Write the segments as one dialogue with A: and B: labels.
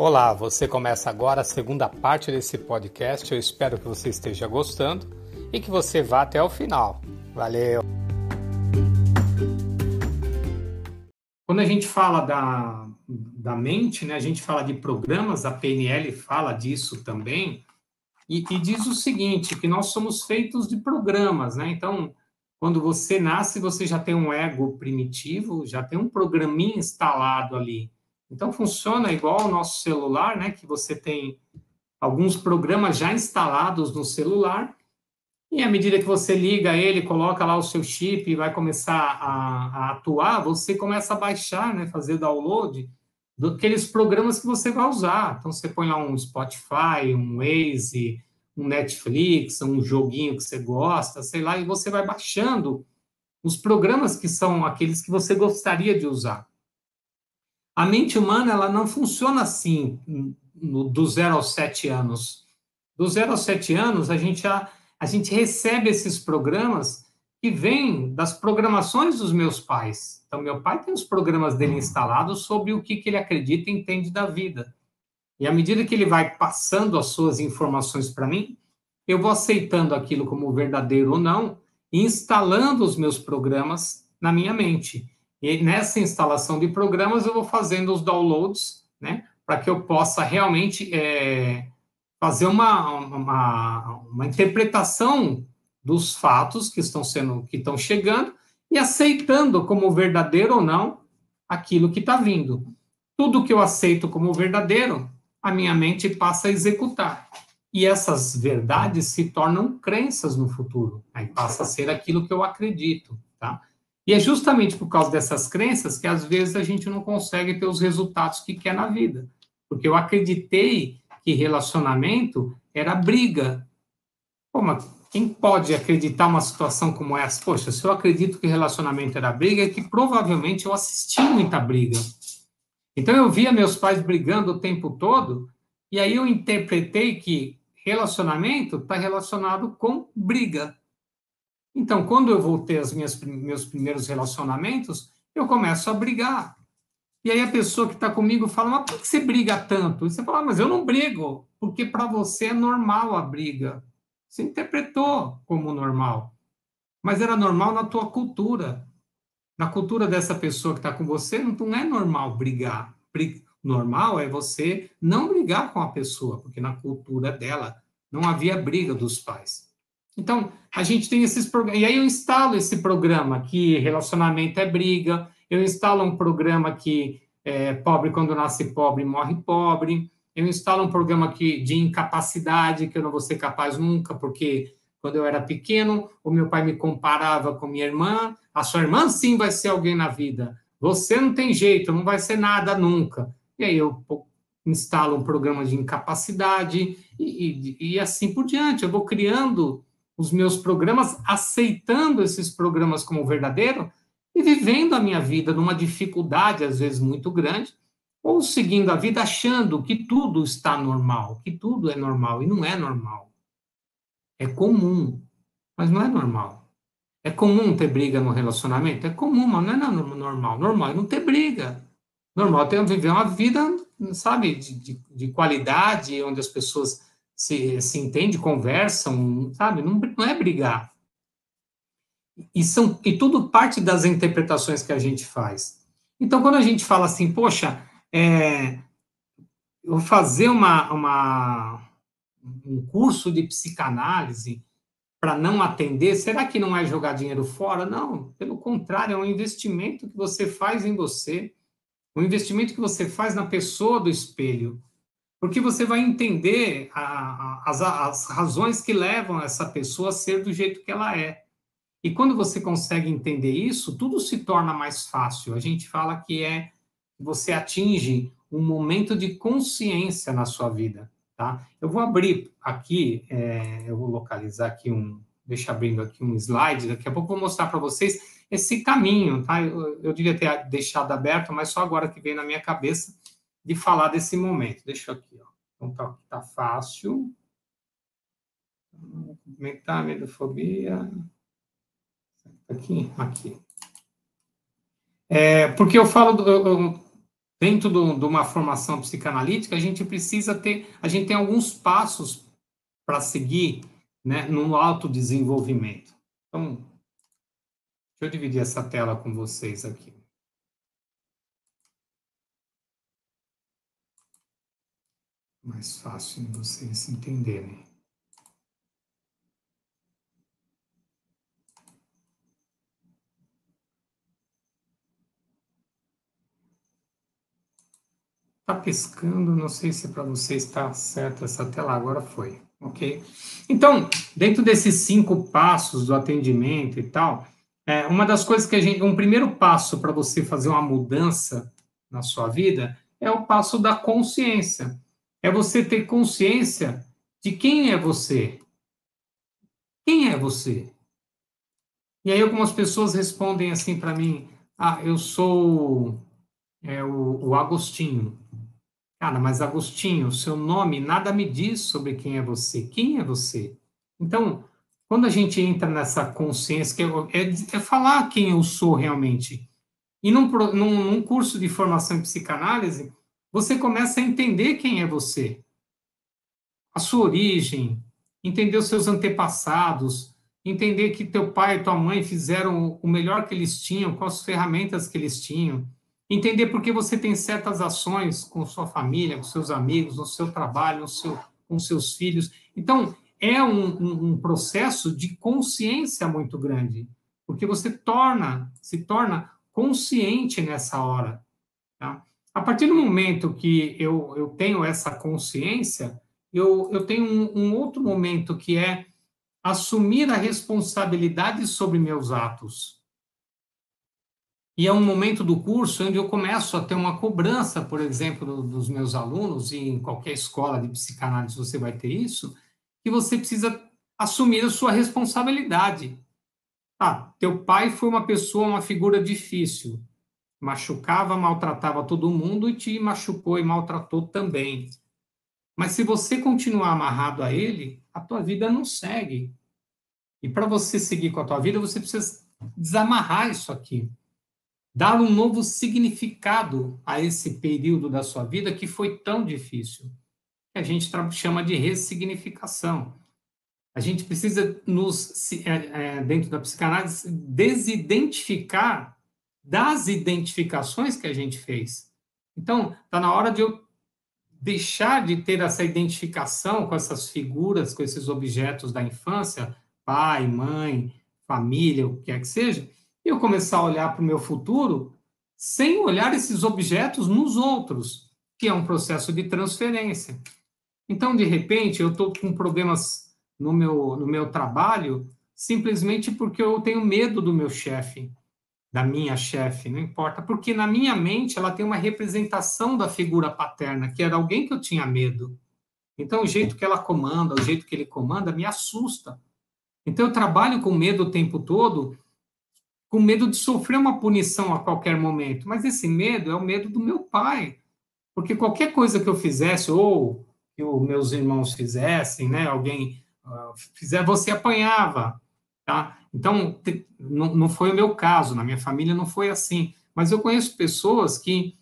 A: Olá, você começa agora a segunda parte desse podcast. Eu espero que você esteja gostando e que você vá até o final. Valeu! Quando a gente fala da, da mente, né, a gente fala de programas, a PNL fala disso também, e, e diz o seguinte, que nós somos feitos de programas, né? Então, quando você nasce, você já tem um ego primitivo, já tem um programinha instalado ali então funciona igual o nosso celular, né? Que você tem alguns programas já instalados no celular, e à medida que você liga ele, coloca lá o seu chip e vai começar a, a atuar, você começa a baixar, né? Fazer download daqueles programas que você vai usar. Então você põe lá um Spotify, um Waze, um Netflix, um joguinho que você gosta, sei lá, e você vai baixando os programas que são aqueles que você gostaria de usar. A mente humana ela não funciona assim no, do zero aos sete anos. Do zero aos sete anos, a gente, a, a gente recebe esses programas que vêm das programações dos meus pais. Então, meu pai tem os programas dele instalados sobre o que, que ele acredita e entende da vida. E à medida que ele vai passando as suas informações para mim, eu vou aceitando aquilo como verdadeiro ou não, e instalando os meus programas na minha mente. E nessa instalação de programas, eu vou fazendo os downloads, né, para que eu possa realmente é, fazer uma, uma, uma interpretação dos fatos que estão sendo, que estão chegando e aceitando como verdadeiro ou não aquilo que está vindo. Tudo que eu aceito como verdadeiro, a minha mente passa a executar. E essas verdades se tornam crenças no futuro. Aí passa a ser aquilo que eu acredito, tá? E é justamente por causa dessas crenças que às vezes a gente não consegue ter os resultados que quer na vida. Porque eu acreditei que relacionamento era briga. Pô, mas quem pode acreditar uma situação como essa? Poxa, se eu acredito que relacionamento era briga, é que provavelmente eu assisti muita briga. Então eu via meus pais brigando o tempo todo, e aí eu interpretei que relacionamento está relacionado com briga. Então, quando eu vou ter os meus primeiros relacionamentos, eu começo a brigar. E aí a pessoa que está comigo fala, mas por que você briga tanto? E você fala, ah, mas eu não brigo, porque para você é normal a briga. Você interpretou como normal. Mas era normal na tua cultura. Na cultura dessa pessoa que está com você, não é normal brigar. Normal é você não brigar com a pessoa, porque na cultura dela não havia briga dos pais. Então, a gente tem esses programas. E aí eu instalo esse programa que relacionamento é briga, eu instalo um programa que é, pobre quando nasce pobre morre pobre, eu instalo um programa que, de incapacidade, que eu não vou ser capaz nunca, porque quando eu era pequeno, o meu pai me comparava com minha irmã, a sua irmã sim vai ser alguém na vida, você não tem jeito, não vai ser nada nunca. E aí eu instalo um programa de incapacidade e, e, e assim por diante, eu vou criando os meus programas, aceitando esses programas como verdadeiro e vivendo a minha vida numa dificuldade, às vezes muito grande, ou seguindo a vida achando que tudo está normal, que tudo é normal, e não é normal. É comum, mas não é normal. É comum ter briga no relacionamento? É comum, mas não é normal. Normal é não ter briga. Normal é viver uma vida, sabe, de, de, de qualidade, onde as pessoas se, se entende, conversam, sabe? Não, não é brigar. E, são, e tudo parte das interpretações que a gente faz. Então, quando a gente fala assim, poxa, é, eu vou fazer uma, uma, um curso de psicanálise para não atender, será que não é jogar dinheiro fora? Não, pelo contrário, é um investimento que você faz em você, um investimento que você faz na pessoa do espelho, porque você vai entender a, a, as, as razões que levam essa pessoa a ser do jeito que ela é. E quando você consegue entender isso, tudo se torna mais fácil. A gente fala que é você atinge um momento de consciência na sua vida, tá? Eu vou abrir aqui, é, eu vou localizar aqui um, deixa abrindo aqui um slide, daqui a pouco vou mostrar para vocês esse caminho, tá? Eu, eu devia ter deixado aberto, mas só agora que veio na minha cabeça de falar desse momento. Deixa eu aqui, ó. Então tá, tá fácil. Aumentar a medofobia. Aqui, aqui. É, porque eu falo, do, eu, dentro de uma formação psicanalítica, a gente precisa ter, a gente tem alguns passos para seguir, né, no autodesenvolvimento. Então, deixa eu dividir essa tela com vocês aqui. Mais fácil vocês entenderem. Está piscando, não sei se para você está certo essa tela, agora foi, ok? Então, dentro desses cinco passos do atendimento e tal, é, uma das coisas que a gente, um primeiro passo para você fazer uma mudança na sua vida é o passo da consciência. É você ter consciência de quem é você. Quem é você? E aí algumas pessoas respondem assim para mim: Ah, eu sou é, o, o Agostinho. Cara, mas Agostinho, seu nome nada me diz sobre quem é você. Quem é você? Então, quando a gente entra nessa consciência, que é, é, é falar quem eu sou realmente. E num, num, num curso de formação em psicanálise, você começa a entender quem é você. A sua origem, entender os seus antepassados, entender que teu pai e tua mãe fizeram o melhor que eles tinham, com as ferramentas que eles tinham, Entender por que você tem certas ações com sua família, com seus amigos, no seu trabalho, no seu, com seus filhos. Então, é um, um, um processo de consciência muito grande, porque você torna, se torna consciente nessa hora. Tá? A partir do momento que eu, eu tenho essa consciência, eu, eu tenho um, um outro momento que é assumir a responsabilidade sobre meus atos. E é um momento do curso onde eu começo a ter uma cobrança, por exemplo, dos meus alunos, e em qualquer escola de psicanálise você vai ter isso, que você precisa assumir a sua responsabilidade. Ah, teu pai foi uma pessoa, uma figura difícil, machucava, maltratava todo mundo e te machucou e maltratou também. Mas se você continuar amarrado a ele, a tua vida não segue. E para você seguir com a tua vida, você precisa desamarrar isso aqui dar um novo significado a esse período da sua vida que foi tão difícil. Que a gente chama de ressignificação. A gente precisa nos, é, é, dentro da psicanálise, desidentificar das identificações que a gente fez. Então, está na hora de eu deixar de ter essa identificação com essas figuras, com esses objetos da infância, pai, mãe, família, o que quer que seja, e eu começar a olhar para o meu futuro sem olhar esses objetos nos outros, que é um processo de transferência. Então, de repente, eu estou com problemas no meu, no meu trabalho simplesmente porque eu tenho medo do meu chefe, da minha chefe, não importa, porque na minha mente ela tem uma representação da figura paterna, que era alguém que eu tinha medo. Então, o jeito que ela comanda, o jeito que ele comanda, me assusta. Então, eu trabalho com medo o tempo todo com medo de sofrer uma punição a qualquer momento. Mas esse medo é o medo do meu pai. Porque qualquer coisa que eu fizesse, ou que os meus irmãos fizessem, né, alguém uh, fizer, você apanhava. Tá? Então, não, não foi o meu caso, na minha família não foi assim. Mas eu conheço pessoas que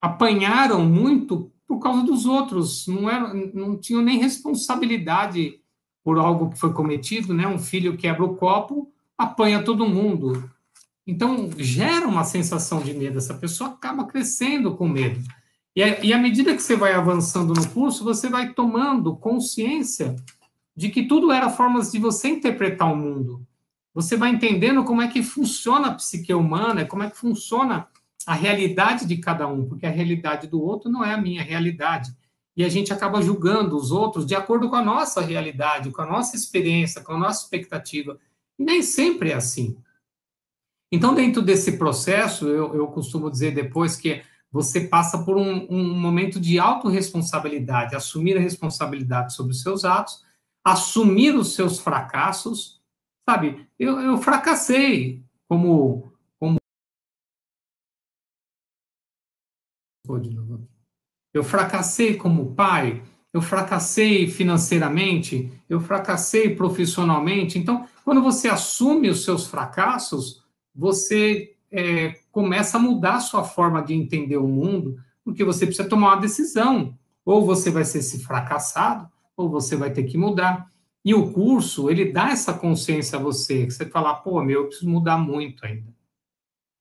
A: apanharam muito por causa dos outros, não, era, não tinham nem responsabilidade por algo que foi cometido, né? Um filho quebra o copo, apanha todo mundo. Então, gera uma sensação de medo, essa pessoa acaba crescendo com medo. E, e à medida que você vai avançando no curso, você vai tomando consciência de que tudo era formas de você interpretar o mundo. Você vai entendendo como é que funciona a psique humana, como é que funciona a realidade de cada um, porque a realidade do outro não é a minha realidade. E a gente acaba julgando os outros de acordo com a nossa realidade, com a nossa experiência, com a nossa expectativa. E nem sempre é assim. Então, dentro desse processo, eu, eu costumo dizer depois que você passa por um, um momento de autorresponsabilidade, assumir a responsabilidade sobre os seus atos, assumir os seus fracassos, sabe? Eu, eu fracassei como, como. Eu fracassei como pai, eu fracassei financeiramente, eu fracassei profissionalmente. Então, quando você assume os seus fracassos, você é, começa a mudar a sua forma de entender o mundo, porque você precisa tomar uma decisão. Ou você vai ser esse fracassado, ou você vai ter que mudar. E o curso, ele dá essa consciência a você, que você fala, pô, meu, eu preciso mudar muito ainda.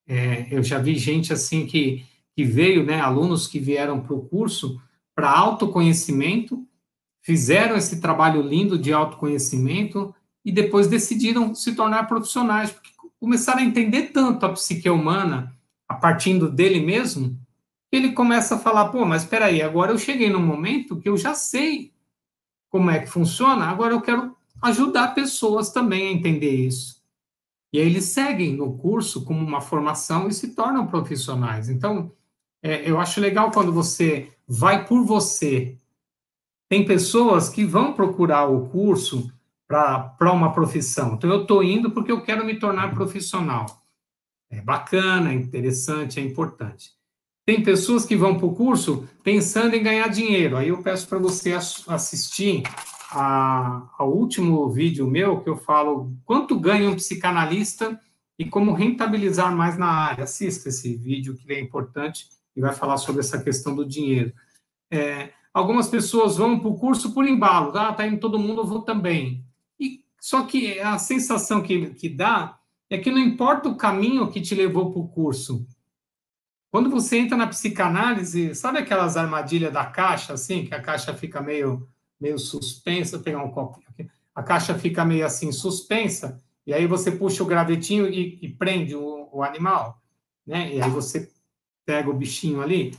A: É, eu já vi gente assim que, que veio, né, alunos que vieram para o curso para autoconhecimento, fizeram esse trabalho lindo de autoconhecimento e depois decidiram se tornar profissionais, porque começaram a entender tanto a psique humana a partir dele mesmo, ele começa a falar, pô, mas espera aí, agora eu cheguei num momento que eu já sei como é que funciona, agora eu quero ajudar pessoas também a entender isso. E aí eles seguem no curso como uma formação e se tornam profissionais. Então, é, eu acho legal quando você vai por você. Tem pessoas que vão procurar o curso para uma profissão. Então, eu estou indo porque eu quero me tornar profissional. É bacana, é interessante, é importante. Tem pessoas que vão para o curso pensando em ganhar dinheiro. Aí eu peço para você assistir a, ao último vídeo meu, que eu falo quanto ganha um psicanalista e como rentabilizar mais na área. Assista esse vídeo, que é importante, e vai falar sobre essa questão do dinheiro. É, algumas pessoas vão para o curso por embalo. Ah, tá indo todo mundo, eu vou também. Só que a sensação que, que dá é que não importa o caminho que te levou para o curso. Quando você entra na psicanálise, sabe aquelas armadilhas da caixa, assim, que a caixa fica meio, meio suspensa, vou pegar um copo aqui, a caixa fica meio assim suspensa, e aí você puxa o gravetinho e, e prende o, o, animal, né? E aí você pega o bichinho ali.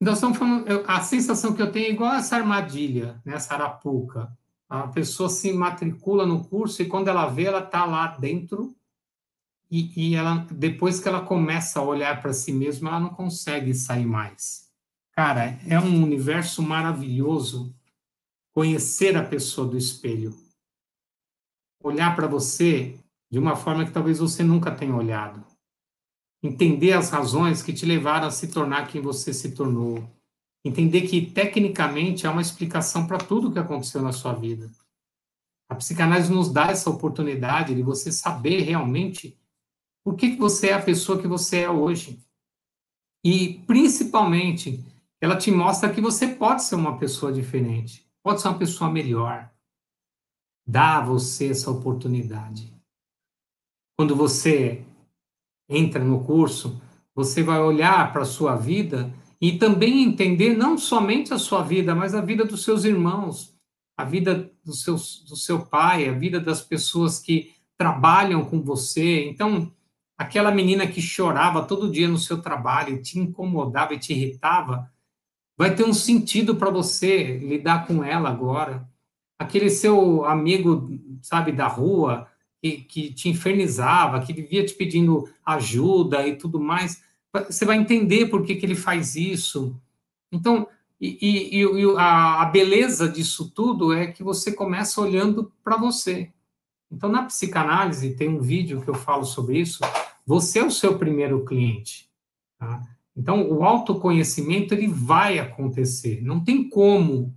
A: Então, falando, a sensação que eu tenho é igual essa armadilha, né? essa arapuca. A pessoa se matricula no curso e quando ela vê, ela está lá dentro e, e, ela, depois que ela começa a olhar para si mesma, ela não consegue sair mais. Cara, é um universo maravilhoso conhecer a pessoa do espelho. Olhar para você de uma forma que talvez você nunca tenha olhado. Entender as razões que te levaram a se tornar quem você se tornou Entender que, tecnicamente, há uma explicação para tudo o que aconteceu na sua vida. A psicanálise nos dá essa oportunidade de você saber realmente por que, que você é a pessoa que você é hoje. E, principalmente, ela te mostra que você pode ser uma pessoa diferente, pode ser uma pessoa melhor. Dá a você essa oportunidade. Quando você entra no curso, você vai olhar para a sua vida e também entender não somente a sua vida, mas a vida dos seus irmãos, a vida do seu, do seu pai, a vida das pessoas que trabalham com você. Então, aquela menina que chorava todo dia no seu trabalho, te incomodava e te irritava, vai ter um sentido para você lidar com ela agora. Aquele seu amigo, sabe, da rua, que, que te infernizava, que vivia te pedindo ajuda e tudo mais, você vai entender por que, que ele faz isso. Então, e, e, e a, a, beleza disso tudo é que você começa olhando para você. Então, na psicanálise, tem um vídeo que eu falo sobre isso. Você é o seu primeiro cliente. Tá? Então, o autoconhecimento ele vai acontecer. Não tem como,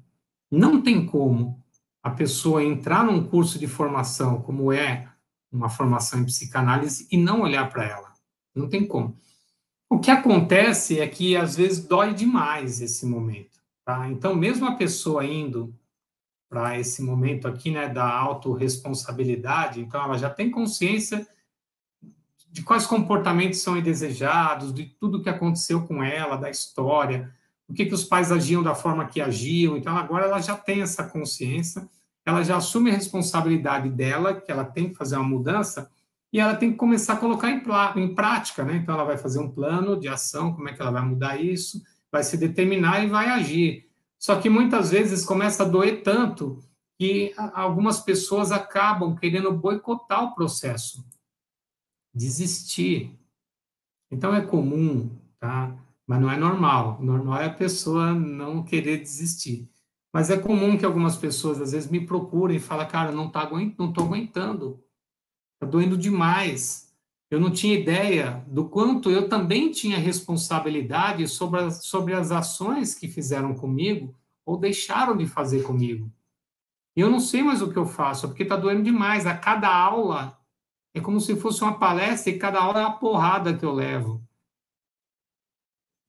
A: não tem como a pessoa entrar num curso de formação, como é uma formação em psicanálise, e não olhar para ela. Não tem como. O que acontece é que às vezes dói demais esse momento, tá? Então, mesmo a pessoa indo para esse momento aqui, né, da autorresponsabilidade, então ela já tem consciência de quais comportamentos são indesejados, de tudo que aconteceu com ela, da história, o que, que os pais agiam da forma que agiam. Então, agora ela já tem essa consciência, ela já assume a responsabilidade dela, que ela tem que fazer uma mudança, e ela tem que começar a colocar em, em prática, né? Então, ela vai fazer um plano de ação, como é que ela vai mudar isso, vai se determinar e vai agir. Só que muitas vezes começa a doer tanto que algumas pessoas acabam querendo boicotar o processo, desistir. Então, é comum, tá? Mas não é normal. Normal é a pessoa não querer desistir. Mas é comum que algumas pessoas, às vezes, me procurem e falem, cara, não tá não estou aguentando Está doendo demais. Eu não tinha ideia do quanto eu também tinha responsabilidade sobre as, sobre as ações que fizeram comigo ou deixaram de fazer comigo. E eu não sei mais o que eu faço, porque está doendo demais. A cada aula é como se fosse uma palestra e cada aula é uma porrada que eu levo.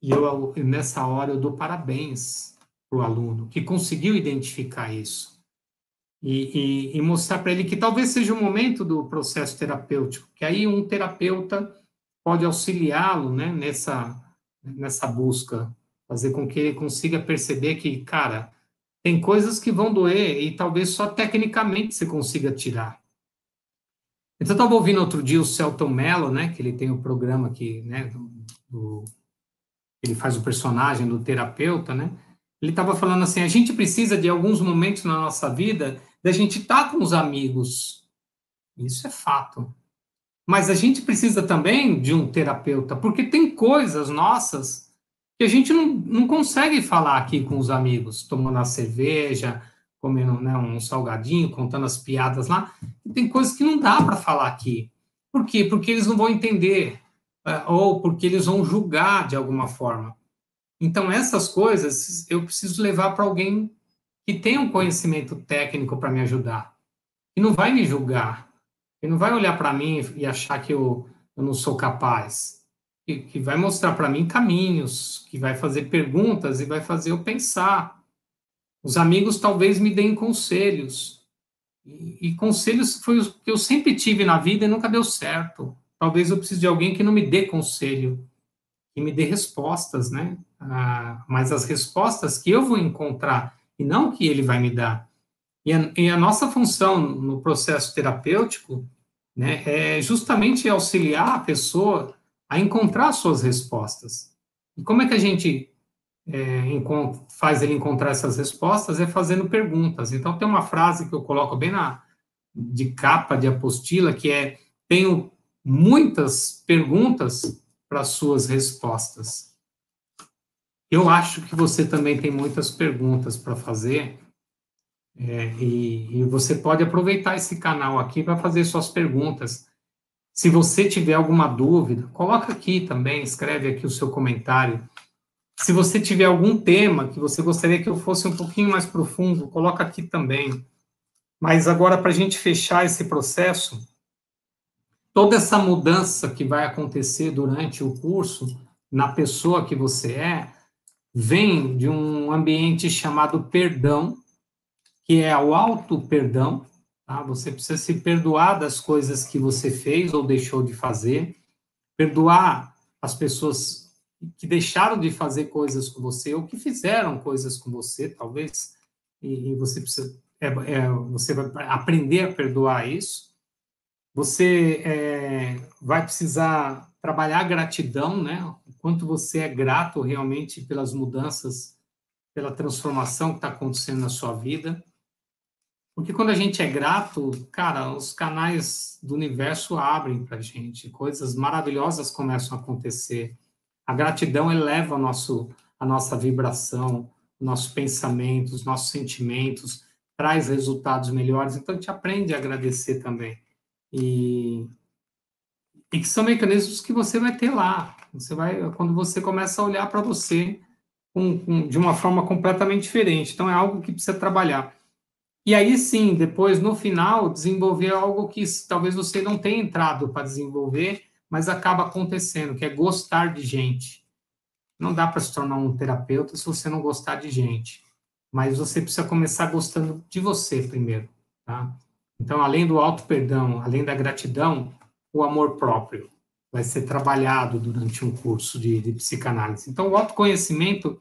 A: E eu, nessa hora, eu dou parabéns para o aluno que conseguiu identificar isso. E, e, e mostrar para ele que talvez seja o momento do processo terapêutico, que aí um terapeuta pode auxiliá-lo né, nessa, nessa busca, fazer com que ele consiga perceber que, cara, tem coisas que vão doer e talvez só tecnicamente você consiga tirar. Então, eu estava ouvindo outro dia o Celton Mello, né, que ele tem o um programa aqui, né, do, do, ele faz o personagem do terapeuta, né, ele estava falando assim, a gente precisa de alguns momentos na nossa vida da gente estar tá com os amigos. Isso é fato. Mas a gente precisa também de um terapeuta, porque tem coisas nossas que a gente não, não consegue falar aqui com os amigos, tomando a cerveja, comendo né, um salgadinho, contando as piadas lá. tem coisas que não dá para falar aqui. Por quê? Porque eles não vão entender, é, ou porque eles vão julgar de alguma forma. Então, essas coisas eu preciso levar para alguém que tem um conhecimento técnico para me ajudar, e não vai me julgar, ele não vai olhar para mim e achar que eu, eu não sou capaz. Que, que vai mostrar para mim caminhos, que vai fazer perguntas e vai fazer eu pensar. Os amigos talvez me deem conselhos. E, e conselhos foi o que eu sempre tive na vida e nunca deu certo. Talvez eu precise de alguém que não me dê conselho, que me dê respostas, né? Ah, mas as respostas que eu vou encontrar e não que ele vai me dar. E a, e a nossa função no processo terapêutico né, é justamente auxiliar a pessoa a encontrar suas respostas. E como é que a gente é, faz ele encontrar essas respostas? É fazendo perguntas. Então, tem uma frase que eu coloco bem na de capa de apostila, que é: tenho muitas perguntas para suas respostas. Eu acho que você também tem muitas perguntas para fazer é, e, e, você pode aproveitar esse canal aqui para fazer suas perguntas. Se você tiver alguma dúvida, coloca aqui também, escreve aqui o seu comentário. Se você tiver algum tema que você gostaria que eu fosse um pouquinho mais profundo, coloca aqui também. Mas agora, para a gente fechar esse processo, toda essa mudança que vai acontecer durante o curso, na pessoa que você é, vem de um ambiente chamado perdão, que é o auto-perdão, tá? Você precisa se perdoar das coisas que você fez ou deixou de fazer, perdoar as pessoas que deixaram de fazer coisas com você ou que fizeram coisas com você, talvez, e, e você precisa, é, é, você vai aprender a perdoar isso. Você é, vai precisar trabalhar a gratidão, né? O quanto você é grato realmente pelas mudanças, pela transformação que está acontecendo na sua vida. Porque quando a gente é grato, cara, os canais do universo abrem para gente, coisas maravilhosas começam a acontecer. A gratidão eleva nosso, a nossa vibração, o nosso pensamento, os nossos sentimentos, traz resultados melhores. Então, a gente aprende a agradecer também. E, e que são mecanismos que você vai ter lá. Você vai, quando você começa a olhar para você de uma forma completamente diferente. Então, é algo que precisa trabalhar. E aí sim, depois, no final, desenvolver algo que talvez você não tenha entrado para desenvolver, mas acaba acontecendo, que é gostar de gente. Não dá para se tornar um terapeuta se você não gostar de gente. Mas você precisa começar gostando de você primeiro, tá? Então, além do auto-perdão, além da gratidão, o amor próprio vai ser trabalhado durante um curso de, de psicanálise. Então, o autoconhecimento,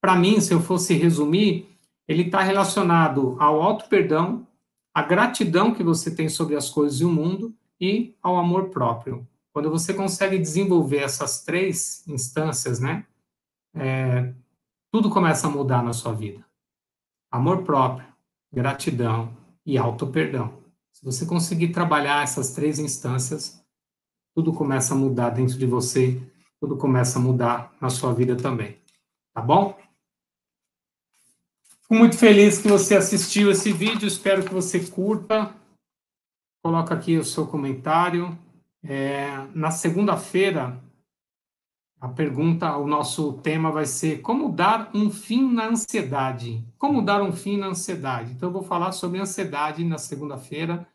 A: para mim, se eu fosse resumir, ele está relacionado ao auto-perdão, à gratidão que você tem sobre as coisas e o mundo e ao amor próprio. Quando você consegue desenvolver essas três instâncias, né, é, tudo começa a mudar na sua vida. Amor próprio, gratidão e auto-perdão. Se você conseguir trabalhar essas três instâncias, tudo começa a mudar dentro de você, tudo começa a mudar na sua vida também. Tá bom? Fico muito feliz que você assistiu esse vídeo, espero que você curta. Coloca aqui o seu comentário. É, na segunda-feira, a pergunta, o nosso tema vai ser como dar um fim na ansiedade. Como dar um fim na ansiedade? Então, eu vou falar sobre ansiedade na segunda-feira,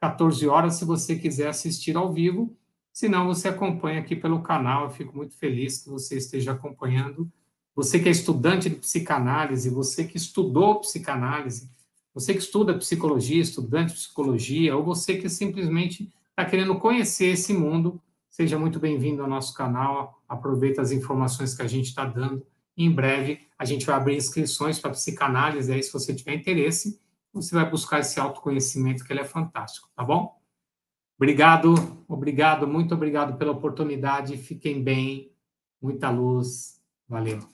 A: 14 horas, se você quiser assistir ao vivo. Se não, você acompanha aqui pelo canal. Eu fico muito feliz que você esteja acompanhando. Você que é estudante de psicanálise, você que estudou psicanálise, você que estuda psicologia, estudante de psicologia, ou você que simplesmente está querendo conhecer esse mundo, seja muito bem-vindo ao nosso canal. Aproveita as informações que a gente está dando. Em breve, a gente vai abrir inscrições para psicanálise. Aí, se você tiver interesse, você vai buscar esse autoconhecimento, que ele é fantástico, tá bom? Obrigado, obrigado, muito obrigado pela oportunidade. Fiquem bem, muita luz. Valeu.